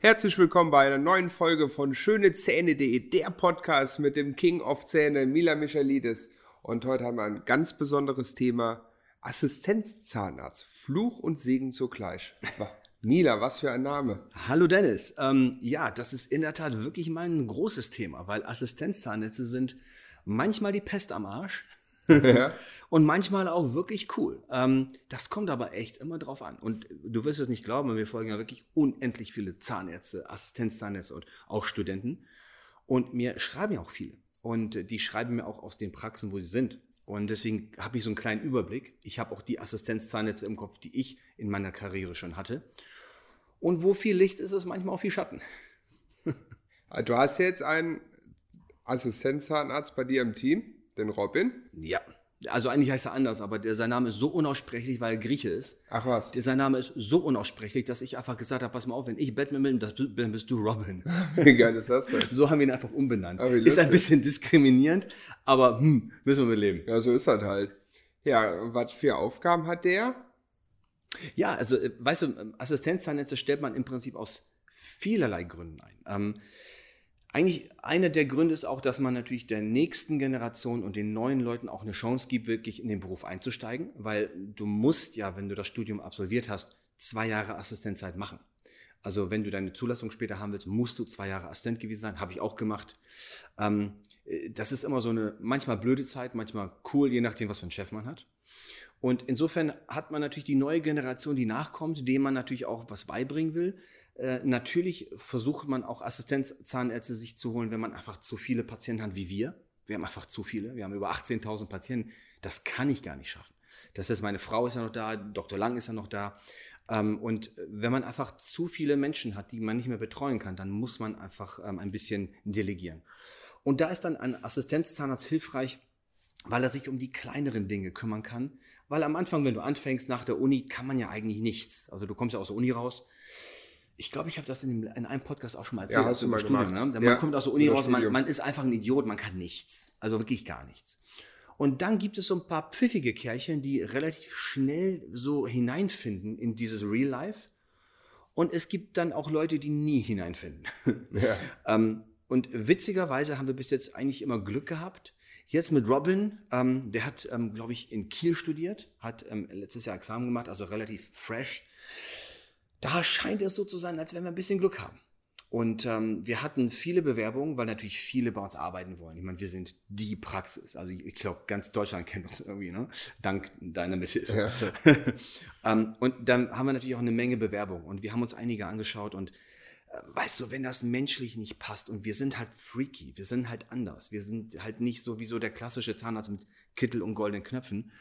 Herzlich willkommen bei einer neuen Folge von schönezähne.de, der Podcast mit dem King of Zähne, Mila Michalidis. Und heute haben wir ein ganz besonderes Thema, Assistenzzahnarzt, Fluch und Segen zugleich. Mila, was für ein Name. Hallo Dennis. Ähm, ja, das ist in der Tat wirklich mal ein großes Thema, weil Assistenzzahnärzte sind manchmal die Pest am Arsch. Ja. und manchmal auch wirklich cool. Ähm, das kommt aber echt immer drauf an. Und du wirst es nicht glauben, wir folgen ja wirklich unendlich viele Zahnärzte, Assistenzzahnärzte und auch Studenten. Und mir schreiben ja auch viele. Und die schreiben mir auch aus den Praxen, wo sie sind. Und deswegen habe ich so einen kleinen Überblick. Ich habe auch die Assistenzzahnärzte im Kopf, die ich in meiner Karriere schon hatte. Und wo viel Licht ist, ist manchmal auch viel Schatten. Du hast jetzt einen Assistenzzahnarzt bei dir im Team, den Robin. Ja. Also eigentlich heißt er anders, aber der, sein Name ist so unaussprechlich, weil er Grieche ist. Ach was. Der, sein Name ist so unaussprechlich, dass ich einfach gesagt habe, pass mal auf, wenn ich Batman bin, dann bist du Robin. Wie geil ist das denn? So haben wir ihn einfach umbenannt. Oh, ist ein bisschen diskriminierend, aber hm, müssen wir mit leben. Ja, so ist das halt. Ja, was für Aufgaben hat der? Ja, also äh, weißt du, Assistenzzahnärzte stellt man im Prinzip aus vielerlei Gründen ein. Ähm, eigentlich einer der Gründe ist auch, dass man natürlich der nächsten Generation und den neuen Leuten auch eine Chance gibt, wirklich in den Beruf einzusteigen, weil du musst ja, wenn du das Studium absolviert hast, zwei Jahre Assistenzzeit machen. Also wenn du deine Zulassung später haben willst, musst du zwei Jahre Assistent gewesen sein. Habe ich auch gemacht. Ähm, äh, das ist immer so eine manchmal blöde Zeit, manchmal cool, je nachdem, was für einen Chef man hat. Und insofern hat man natürlich die neue Generation, die nachkommt, dem man natürlich auch was beibringen will. Äh, natürlich versucht man auch Assistenzzahnärzte sich zu holen, wenn man einfach zu viele Patienten hat wie wir. Wir haben einfach zu viele. Wir haben über 18.000 Patienten. Das kann ich gar nicht schaffen. Das heißt, meine Frau ist ja noch da, Dr. Lang ist ja noch da. Ähm, und wenn man einfach zu viele Menschen hat, die man nicht mehr betreuen kann, dann muss man einfach ähm, ein bisschen delegieren. Und da ist dann ein Assistenzzahnarzt hilfreich, weil er sich um die kleineren Dinge kümmern kann. Weil am Anfang, wenn du anfängst nach der Uni, kann man ja eigentlich nichts. Also du kommst ja aus der Uni raus ich glaube, ich habe das in, in, einem Podcast auch schon mal erzählt. Ja, hast du mal Studium, gemacht. Ne? Man ja, kommt aus der Uni raus, man, man, ist einfach ein Idiot, man kann nichts. Also wirklich gar nichts. Und dann gibt es so ein paar pfiffige Kerlchen, die relativ schnell so hineinfinden in dieses Real Life. Und es gibt dann auch Leute, die nie hineinfinden. Ja. ähm, und witzigerweise haben wir bis jetzt eigentlich immer Glück gehabt. Jetzt mit Robin, ähm, der hat, ähm, glaube ich, in Kiel studiert, hat ähm, letztes Jahr Examen gemacht, also relativ fresh da scheint es so zu sein, als wenn wir ein bisschen Glück haben. Und ähm, wir hatten viele Bewerbungen, weil natürlich viele bei uns arbeiten wollen. Ich meine, wir sind die Praxis. Also ich, ich glaube, ganz Deutschland kennt uns irgendwie, ne? Dank deiner Mithilfe. Ja. ähm, und dann haben wir natürlich auch eine Menge Bewerbungen. Und wir haben uns einige angeschaut und weißt du, wenn das menschlich nicht passt und wir sind halt freaky, wir sind halt anders. Wir sind halt nicht so wie so der klassische Zahnarzt mit Kittel und goldenen Knöpfen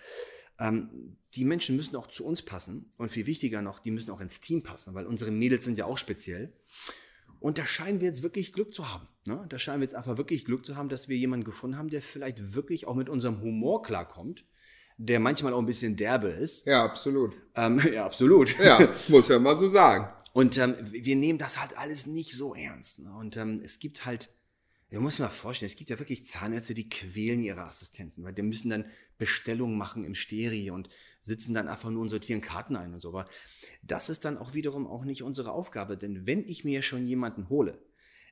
ähm, die Menschen müssen auch zu uns passen und viel wichtiger noch, die müssen auch ins Team passen, weil unsere Mädels sind ja auch speziell. Und da scheinen wir jetzt wirklich Glück zu haben. Ne? Da scheinen wir jetzt einfach wirklich Glück zu haben, dass wir jemanden gefunden haben, der vielleicht wirklich auch mit unserem Humor klarkommt, der manchmal auch ein bisschen derbe ist. Ja, absolut. Ähm, ja, absolut. Ja, das muss ja mal so sagen. Und ähm, wir nehmen das halt alles nicht so ernst. Ne? Und ähm, es gibt halt musst dir mal vorstellen, es gibt ja wirklich Zahnärzte, die quälen ihre Assistenten, weil die müssen dann Bestellungen machen im Steri und sitzen dann einfach nur und sortieren Karten ein und so. Aber das ist dann auch wiederum auch nicht unsere Aufgabe, denn wenn ich mir schon jemanden hole,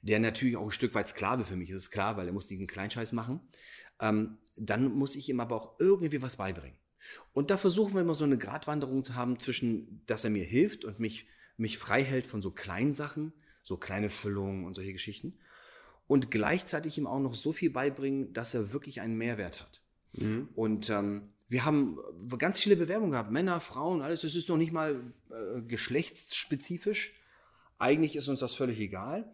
der natürlich auch ein Stück weit Sklave für mich ist, ist klar, weil er muss diesen Kleinscheiß machen, ähm, dann muss ich ihm aber auch irgendwie was beibringen. Und da versuchen wir immer so eine Gratwanderung zu haben zwischen, dass er mir hilft und mich, mich frei hält von so kleinen Sachen, so kleine Füllungen und solche Geschichten und gleichzeitig ihm auch noch so viel beibringen, dass er wirklich einen Mehrwert hat. Mhm. Und ähm, wir haben ganz viele Bewerbungen gehabt, Männer, Frauen, alles. Das ist noch nicht mal äh, geschlechtsspezifisch. Eigentlich ist uns das völlig egal.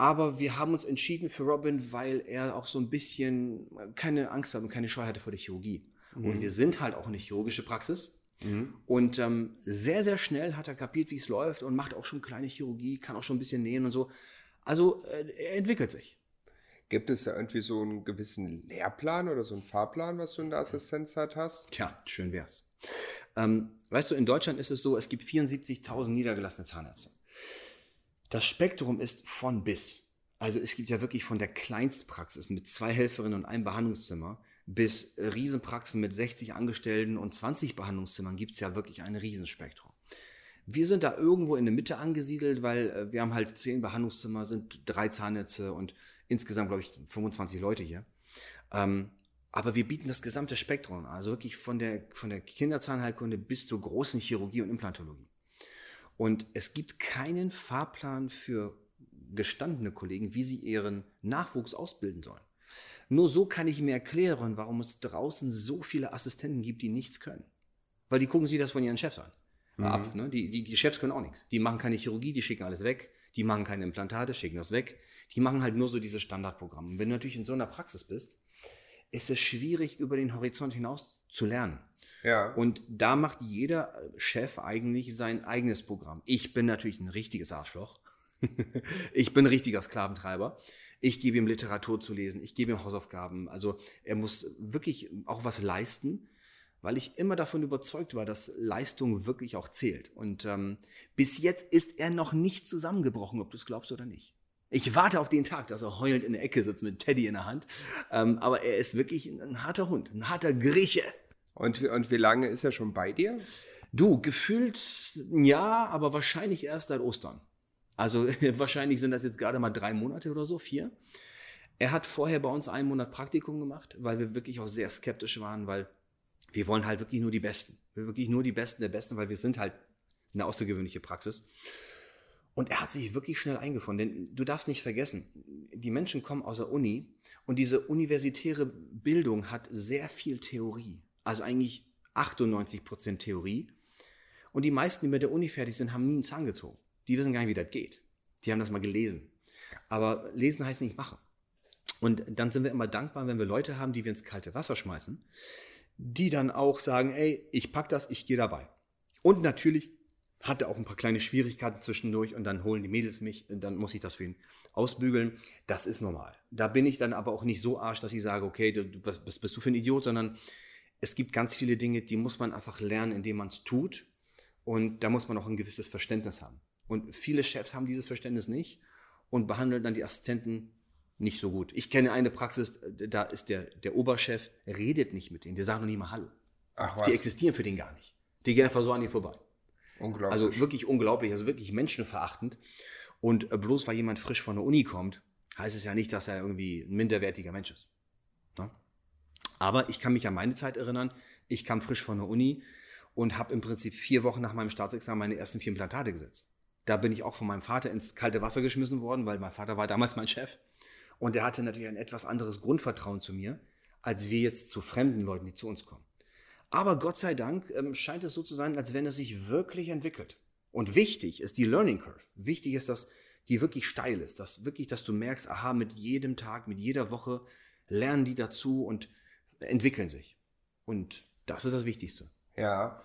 Aber wir haben uns entschieden für Robin, weil er auch so ein bisschen keine Angst hat und keine Scheu hatte vor der Chirurgie. Mhm. Und wir sind halt auch eine chirurgische Praxis. Mhm. Und ähm, sehr, sehr schnell hat er kapiert, wie es läuft und macht auch schon kleine Chirurgie, kann auch schon ein bisschen nähen und so. Also äh, er entwickelt sich. Gibt es da irgendwie so einen gewissen Lehrplan oder so einen Fahrplan, was du in der Assistenzzeit hast? Tja, schön wär's. Ähm, weißt du, in Deutschland ist es so, es gibt 74.000 niedergelassene Zahnärzte. Das Spektrum ist von bis. Also es gibt ja wirklich von der Kleinstpraxis mit zwei Helferinnen und einem Behandlungszimmer bis Riesenpraxen mit 60 Angestellten und 20 Behandlungszimmern gibt es ja wirklich ein Riesenspektrum. Wir sind da irgendwo in der Mitte angesiedelt, weil äh, wir haben halt zehn Behandlungszimmer, sind drei Zahnnetze und insgesamt, glaube ich, 25 Leute hier. Ähm, aber wir bieten das gesamte Spektrum, also wirklich von der, von der Kinderzahnheilkunde bis zur großen Chirurgie und Implantologie. Und es gibt keinen Fahrplan für gestandene Kollegen, wie sie ihren Nachwuchs ausbilden sollen. Nur so kann ich mir erklären, warum es draußen so viele Assistenten gibt, die nichts können. Weil die gucken sich das von ihren Chefs an. Mhm. Ab, ne? die, die, die Chefs können auch nichts. Die machen keine Chirurgie, die schicken alles weg. Die machen keine Implantate, schicken das weg. Die machen halt nur so diese Standardprogramme. Und wenn du natürlich in so einer Praxis bist, ist es schwierig, über den Horizont hinaus zu lernen. Ja. Und da macht jeder Chef eigentlich sein eigenes Programm. Ich bin natürlich ein richtiges Arschloch. ich bin ein richtiger Sklaventreiber. Ich gebe ihm Literatur zu lesen, ich gebe ihm Hausaufgaben. Also er muss wirklich auch was leisten, weil ich immer davon überzeugt war, dass Leistung wirklich auch zählt. Und ähm, bis jetzt ist er noch nicht zusammengebrochen, ob du es glaubst oder nicht. Ich warte auf den Tag, dass er heulend in der Ecke sitzt mit Teddy in der Hand. Ähm, aber er ist wirklich ein harter Hund, ein harter Grieche. Und, und wie lange ist er schon bei dir? Du, gefühlt ja, aber wahrscheinlich erst seit Ostern. Also wahrscheinlich sind das jetzt gerade mal drei Monate oder so, vier. Er hat vorher bei uns einen Monat Praktikum gemacht, weil wir wirklich auch sehr skeptisch waren, weil wir wollen halt wirklich nur die Besten. Wir wirklich nur die Besten der Besten, weil wir sind halt eine außergewöhnliche Praxis. Und er hat sich wirklich schnell eingefunden, denn du darfst nicht vergessen, die Menschen kommen aus der Uni und diese universitäre Bildung hat sehr viel Theorie. Also eigentlich 98 Prozent Theorie. Und die meisten, die mit der Uni fertig sind, haben nie einen Zahn gezogen die wissen gar nicht, wie das geht. Die haben das mal gelesen. Aber lesen heißt nicht machen. Und dann sind wir immer dankbar, wenn wir Leute haben, die wir ins kalte Wasser schmeißen, die dann auch sagen, ey, ich pack das, ich gehe dabei. Und natürlich hat er auch ein paar kleine Schwierigkeiten zwischendurch und dann holen die Mädels mich und dann muss ich das für ihn ausbügeln. Das ist normal. Da bin ich dann aber auch nicht so arsch, dass ich sage, okay, du, was, was bist du für ein Idiot, sondern es gibt ganz viele Dinge, die muss man einfach lernen, indem man es tut. Und da muss man auch ein gewisses Verständnis haben. Und viele Chefs haben dieses Verständnis nicht und behandeln dann die Assistenten nicht so gut. Ich kenne eine Praxis, da ist der, der Oberchef, redet nicht mit denen, der sagt noch nie mal Hallo. Ach, was? Die existieren für den gar nicht. Die gehen einfach so an ihr vorbei. Unglaublich. Also wirklich unglaublich, also wirklich menschenverachtend. Und äh, bloß weil jemand frisch von der Uni kommt, heißt es ja nicht, dass er irgendwie ein minderwertiger Mensch ist. Aber ich kann mich an meine Zeit erinnern. Ich kam frisch von der Uni und habe im Prinzip vier Wochen nach meinem Staatsexamen meine ersten vier Implantate gesetzt. Da bin ich auch von meinem Vater ins kalte Wasser geschmissen worden, weil mein Vater war damals mein Chef. Und der hatte natürlich ein etwas anderes Grundvertrauen zu mir, als wir jetzt zu fremden Leuten, die zu uns kommen. Aber Gott sei Dank ähm, scheint es so zu sein, als wenn es sich wirklich entwickelt. Und wichtig ist die Learning Curve. Wichtig ist, dass die wirklich steil ist, dass wirklich, dass du merkst, aha, mit jedem Tag, mit jeder Woche lernen die dazu und entwickeln sich. Und das ist das Wichtigste. Ja,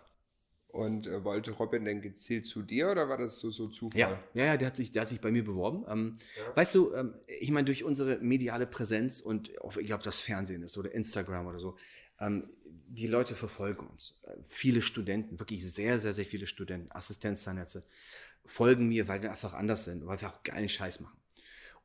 und äh, wollte Robin denn gezielt zu dir oder war das so, so Zufall? Ja, ja, ja der, hat sich, der hat sich bei mir beworben. Ähm, ja. Weißt du, ähm, ich meine, durch unsere mediale Präsenz und auch, ich glaube, das Fernsehen ist oder Instagram oder so, ähm, die Leute verfolgen uns. Äh, viele Studenten, wirklich sehr, sehr, sehr viele Studenten, Assistenzzahnnetze, folgen mir, weil wir einfach anders sind, weil wir auch geilen Scheiß machen.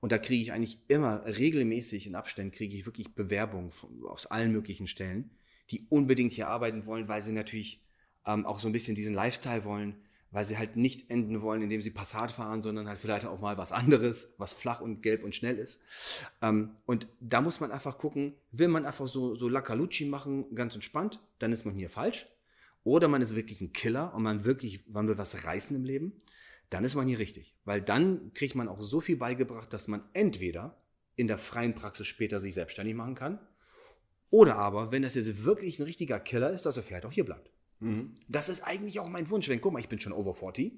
Und da kriege ich eigentlich immer regelmäßig in Abständen kriege ich wirklich Bewerbungen von, aus allen möglichen Stellen, die unbedingt hier arbeiten wollen, weil sie natürlich ähm, auch so ein bisschen diesen Lifestyle wollen, weil sie halt nicht enden wollen, indem sie Passat fahren, sondern halt vielleicht auch mal was anderes, was flach und gelb und schnell ist. Ähm, und da muss man einfach gucken, will man einfach so, so Laccalucci machen, ganz entspannt, dann ist man hier falsch. Oder man ist wirklich ein Killer und man wirklich, man will was reißen im Leben, dann ist man hier richtig. Weil dann kriegt man auch so viel beigebracht, dass man entweder in der freien Praxis später sich selbstständig machen kann, oder aber, wenn das jetzt wirklich ein richtiger Killer ist, dass er vielleicht auch hier bleibt. Mhm. Das ist eigentlich auch mein Wunsch. Wenn, guck mal, ich bin schon over 40.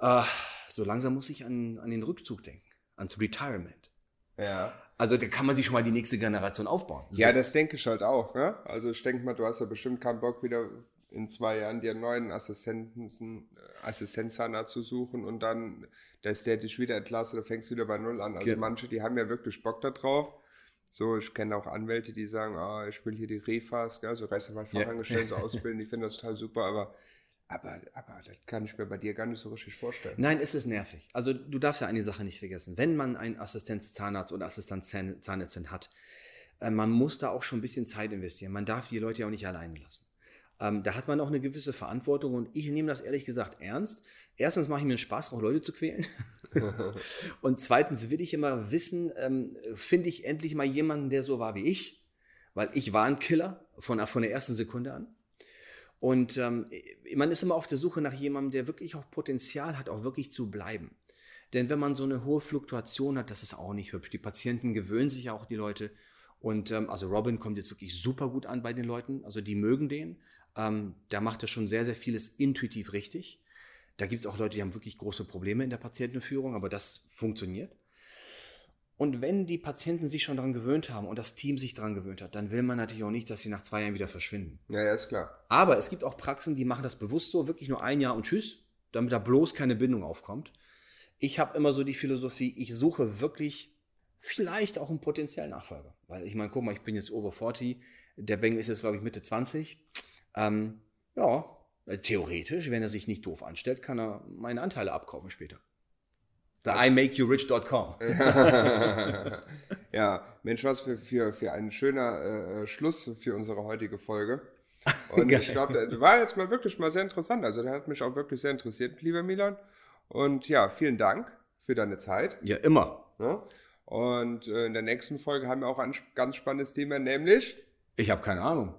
Äh, so langsam muss ich an, an den Rückzug denken, ans Retirement. Ja. Also da kann man sich schon mal die nächste Generation aufbauen. So. Ja, das denke ich halt auch. Ne? Also ich denke mal, du hast ja bestimmt keinen Bock, wieder in zwei Jahren dir einen neuen Assistenten, äh, Assistenzzahnarzt zu suchen und dann, dass der dich wieder entlastet, da fängst du wieder bei Null an. Also genau. manche, die haben ja wirklich Bock da drauf. So, ich kenne auch Anwälte, die sagen, ah, ich will hier die Refas, gell, so Rechtsanwaltfachangestellten ja. so ausbilden, die finden das total super, aber, aber, aber das kann ich mir bei dir gar nicht so richtig vorstellen. Nein, es ist nervig. Also du darfst ja eine Sache nicht vergessen. Wenn man einen Assistenzzahnarzt oder Assistenzzahnärztin hat, äh, man muss da auch schon ein bisschen Zeit investieren. Man darf die Leute ja auch nicht alleine lassen. Ähm, da hat man auch eine gewisse Verantwortung und ich nehme das ehrlich gesagt ernst. Erstens mache ich mir einen Spaß, auch Leute zu quälen. und zweitens will ich immer wissen, ähm, finde ich endlich mal jemanden, der so war wie ich, weil ich war ein Killer von, von der ersten Sekunde an. Und ähm, man ist immer auf der Suche nach jemandem, der wirklich auch Potenzial hat, auch wirklich zu bleiben. Denn wenn man so eine hohe Fluktuation hat, das ist auch nicht hübsch. Die Patienten gewöhnen sich auch, die Leute. Und ähm, also Robin kommt jetzt wirklich super gut an bei den Leuten. Also die mögen den. Ähm, da macht er schon sehr, sehr vieles intuitiv richtig. Da gibt es auch Leute, die haben wirklich große Probleme in der Patientenführung, aber das funktioniert. Und wenn die Patienten sich schon daran gewöhnt haben und das Team sich daran gewöhnt hat, dann will man natürlich auch nicht, dass sie nach zwei Jahren wieder verschwinden. Ja, ja, ist klar. Aber es gibt auch Praxen, die machen das bewusst so, wirklich nur ein Jahr und tschüss, damit da bloß keine Bindung aufkommt. Ich habe immer so die Philosophie, ich suche wirklich vielleicht auch einen potenziellen Nachfolger. Weil ich meine, guck mal, ich bin jetzt over 40, der Bengel ist jetzt, glaube ich, Mitte 20. Ähm, ja, theoretisch, wenn er sich nicht doof anstellt, kann er meine Anteile abkaufen später. The imakeyourich.com. ja, Mensch, was für, für, für ein schöner äh, Schluss für unsere heutige Folge. Und ich glaube, das war jetzt mal wirklich mal sehr interessant. Also, der hat mich auch wirklich sehr interessiert, lieber Milan. Und ja, vielen Dank für deine Zeit. Ja, immer. Ja. Und äh, in der nächsten Folge haben wir auch ein ganz spannendes Thema, nämlich. Ich habe keine Ahnung.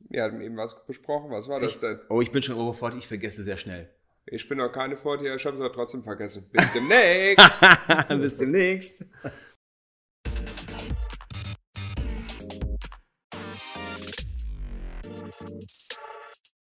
Wir hatten eben was besprochen. Was war das denn? Oh, ich bin schon overfort, ich vergesse sehr schnell. Ich bin noch keine Fortier, ich habe es aber trotzdem vergessen. Bis demnächst. Bis demnächst.